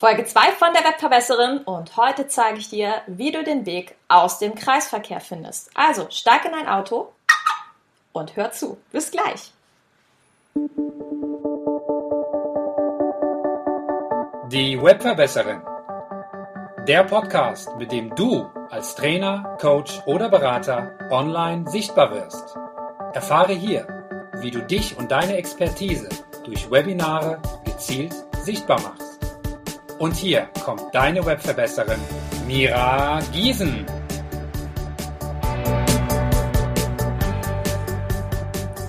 Folge 2 von der Webverbesserin und heute zeige ich dir, wie du den Weg aus dem Kreisverkehr findest. Also steig in dein Auto und hör zu. Bis gleich. Die Webverbesserin. Der Podcast, mit dem du als Trainer, Coach oder Berater online sichtbar wirst. Erfahre hier, wie du dich und deine Expertise durch Webinare gezielt sichtbar machst. Und hier kommt deine Webverbesserin Mira Giesen.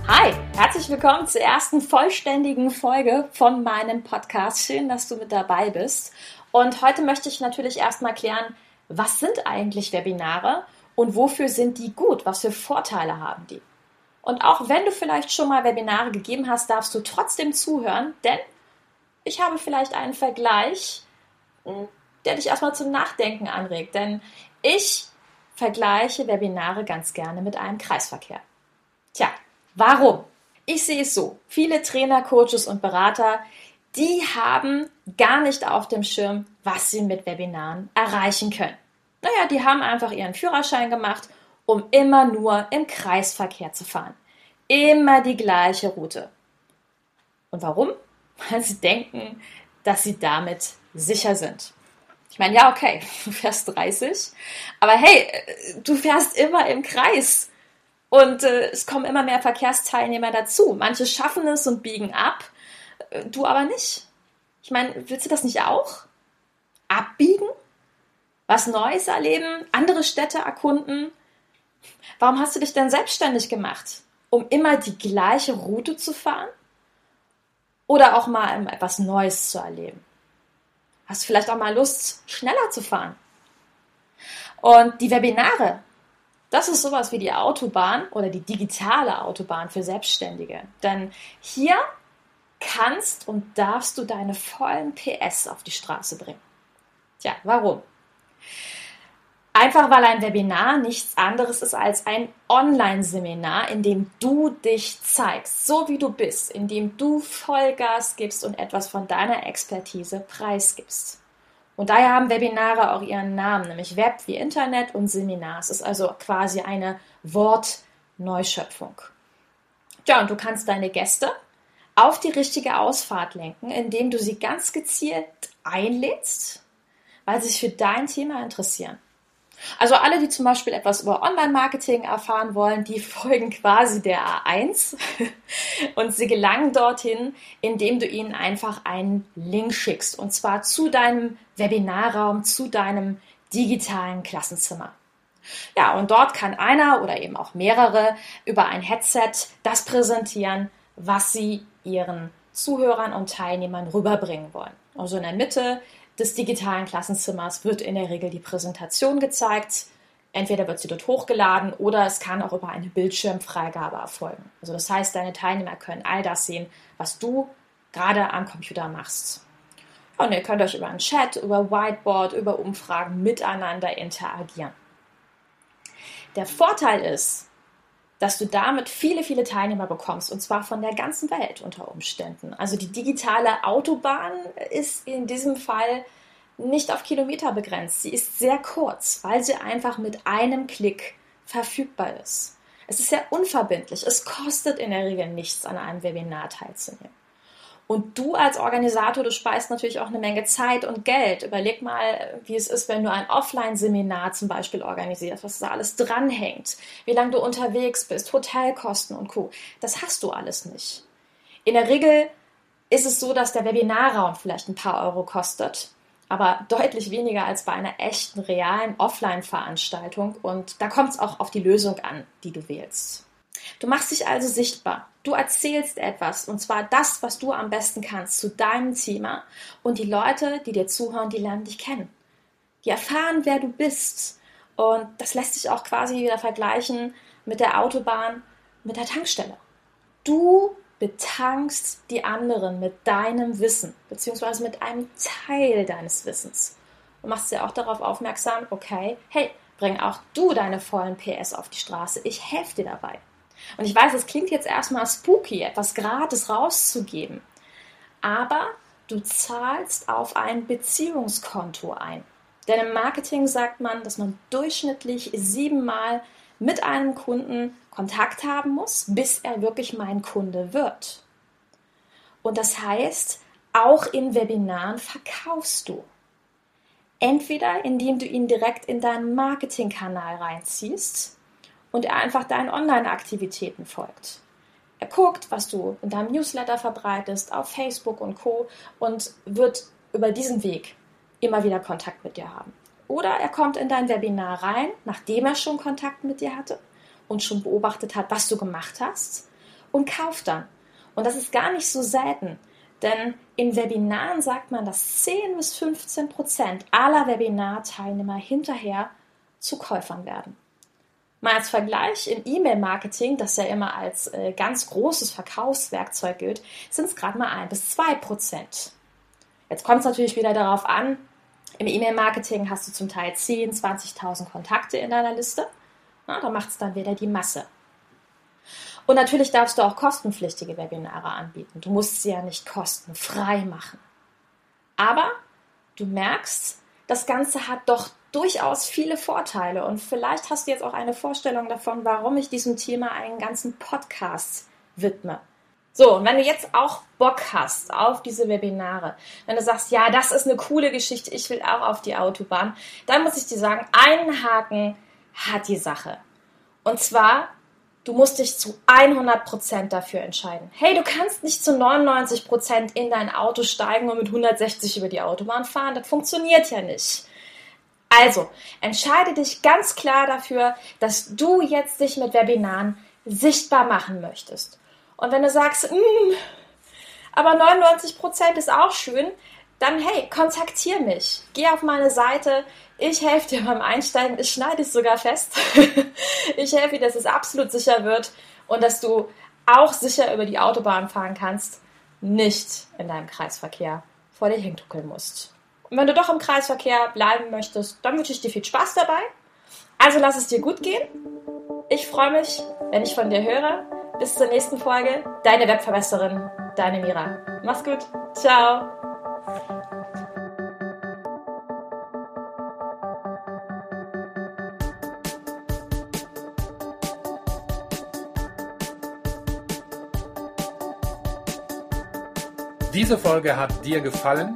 Hi, herzlich willkommen zur ersten vollständigen Folge von meinem Podcast. Schön, dass du mit dabei bist. Und heute möchte ich natürlich erstmal klären, was sind eigentlich Webinare und wofür sind die gut? Was für Vorteile haben die? Und auch wenn du vielleicht schon mal Webinare gegeben hast, darfst du trotzdem zuhören, denn ich habe vielleicht einen Vergleich, hm, der dich erstmal zum Nachdenken anregt. Denn ich vergleiche Webinare ganz gerne mit einem Kreisverkehr. Tja, warum? Ich sehe es so. Viele Trainer, Coaches und Berater, die haben gar nicht auf dem Schirm, was sie mit Webinaren erreichen können. Naja, die haben einfach ihren Führerschein gemacht, um immer nur im Kreisverkehr zu fahren. Immer die gleiche Route. Und warum? Weil sie denken, dass sie damit sicher sind. Ich meine, ja, okay, du fährst 30, aber hey, du fährst immer im Kreis. Und äh, es kommen immer mehr Verkehrsteilnehmer dazu. Manche schaffen es und biegen ab, äh, du aber nicht. Ich meine, willst du das nicht auch? Abbiegen? Was Neues erleben? Andere Städte erkunden? Warum hast du dich denn selbstständig gemacht? Um immer die gleiche Route zu fahren? Oder auch mal etwas Neues zu erleben. Hast vielleicht auch mal Lust, schneller zu fahren? Und die Webinare, das ist sowas wie die Autobahn oder die digitale Autobahn für Selbstständige. Denn hier kannst und darfst du deine vollen PS auf die Straße bringen. Tja, warum? Einfach weil ein Webinar nichts anderes ist als ein Online-Seminar, in dem du dich zeigst, so wie du bist, in dem du Vollgas gibst und etwas von deiner Expertise preisgibst. Und daher haben Webinare auch ihren Namen, nämlich Web wie Internet und Seminar. Es ist also quasi eine Wortneuschöpfung. Ja, und du kannst deine Gäste auf die richtige Ausfahrt lenken, indem du sie ganz gezielt einlädst, weil sie sich für dein Thema interessieren. Also alle, die zum Beispiel etwas über Online-Marketing erfahren wollen, die folgen quasi der A1 und sie gelangen dorthin, indem du ihnen einfach einen Link schickst und zwar zu deinem Webinarraum, zu deinem digitalen Klassenzimmer. Ja, und dort kann einer oder eben auch mehrere über ein Headset das präsentieren, was sie ihren Zuhörern und Teilnehmern rüberbringen wollen. Also in der Mitte des digitalen Klassenzimmers wird in der Regel die Präsentation gezeigt. Entweder wird sie dort hochgeladen oder es kann auch über eine Bildschirmfreigabe erfolgen. Also das heißt, deine Teilnehmer können all das sehen, was du gerade am Computer machst. Und ihr könnt euch über einen Chat, über Whiteboard, über Umfragen miteinander interagieren. Der Vorteil ist, dass du damit viele, viele Teilnehmer bekommst und zwar von der ganzen Welt unter Umständen. Also die digitale Autobahn ist in diesem Fall nicht auf Kilometer begrenzt. Sie ist sehr kurz, weil sie einfach mit einem Klick verfügbar ist. Es ist sehr unverbindlich. Es kostet in der Regel nichts, an einem Webinar teilzunehmen. Und du als Organisator, du speist natürlich auch eine Menge Zeit und Geld. Überleg mal, wie es ist, wenn du ein Offline-Seminar zum Beispiel organisierst, was da alles dranhängt, wie lange du unterwegs bist, Hotelkosten und Co. Das hast du alles nicht. In der Regel ist es so, dass der Webinarraum vielleicht ein paar Euro kostet, aber deutlich weniger als bei einer echten, realen Offline-Veranstaltung. Und da kommt es auch auf die Lösung an, die du wählst. Du machst dich also sichtbar. Du erzählst etwas, und zwar das, was du am besten kannst, zu deinem Thema. Und die Leute, die dir zuhören, die lernen dich kennen. Die erfahren, wer du bist. Und das lässt sich auch quasi wieder vergleichen mit der Autobahn, mit der Tankstelle. Du betankst die anderen mit deinem Wissen, beziehungsweise mit einem Teil deines Wissens. Und machst sie auch darauf aufmerksam, okay, hey, bring auch du deine vollen PS auf die Straße. Ich helfe dir dabei. Und ich weiß, es klingt jetzt erstmal spooky, etwas gratis rauszugeben. Aber du zahlst auf ein Beziehungskonto ein. Denn im Marketing sagt man, dass man durchschnittlich siebenmal mit einem Kunden Kontakt haben muss, bis er wirklich mein Kunde wird. Und das heißt, auch in Webinaren verkaufst du. Entweder indem du ihn direkt in deinen Marketingkanal reinziehst und er einfach deinen Online-Aktivitäten folgt. Er guckt, was du in deinem Newsletter verbreitest, auf Facebook und Co. und wird über diesen Weg immer wieder Kontakt mit dir haben. Oder er kommt in dein Webinar rein, nachdem er schon Kontakt mit dir hatte und schon beobachtet hat, was du gemacht hast und kauft dann. Und das ist gar nicht so selten, denn in Webinaren sagt man, dass 10 bis 15 Prozent aller Webinarteilnehmer hinterher zu Käufern werden. Mal als Vergleich, im E-Mail-Marketing, das ja immer als äh, ganz großes Verkaufswerkzeug gilt, sind es gerade mal 1 bis 2 Prozent. Jetzt kommt es natürlich wieder darauf an, im E-Mail-Marketing hast du zum Teil 10, 20.000 Kontakte in deiner Liste. Na, da macht es dann wieder die Masse. Und natürlich darfst du auch kostenpflichtige Webinare anbieten. Du musst sie ja nicht kostenfrei machen. Aber du merkst, das Ganze hat doch durchaus viele Vorteile und vielleicht hast du jetzt auch eine Vorstellung davon, warum ich diesem Thema einen ganzen Podcast widme. So, und wenn du jetzt auch Bock hast auf diese Webinare, wenn du sagst, ja, das ist eine coole Geschichte, ich will auch auf die Autobahn, dann muss ich dir sagen, einen Haken hat die Sache. Und zwar, du musst dich zu 100% dafür entscheiden. Hey, du kannst nicht zu 99% in dein Auto steigen und mit 160 über die Autobahn fahren. Das funktioniert ja nicht. Also, entscheide dich ganz klar dafür, dass du jetzt dich mit Webinaren sichtbar machen möchtest. Und wenn du sagst, mm, aber 99% ist auch schön, dann hey, kontaktier mich. Geh auf meine Seite. Ich helfe dir beim Einsteigen. Ich schneide es sogar fest. ich helfe dir, dass es absolut sicher wird und dass du auch sicher über die Autobahn fahren kannst, nicht in deinem Kreisverkehr vor dir hintuckeln musst. Und wenn du doch im Kreisverkehr bleiben möchtest, dann wünsche ich dir viel Spaß dabei. Also lass es dir gut gehen. Ich freue mich, wenn ich von dir höre. Bis zur nächsten Folge. Deine Webverbesserin, deine Mira. Mach's gut. Ciao. Diese Folge hat dir gefallen?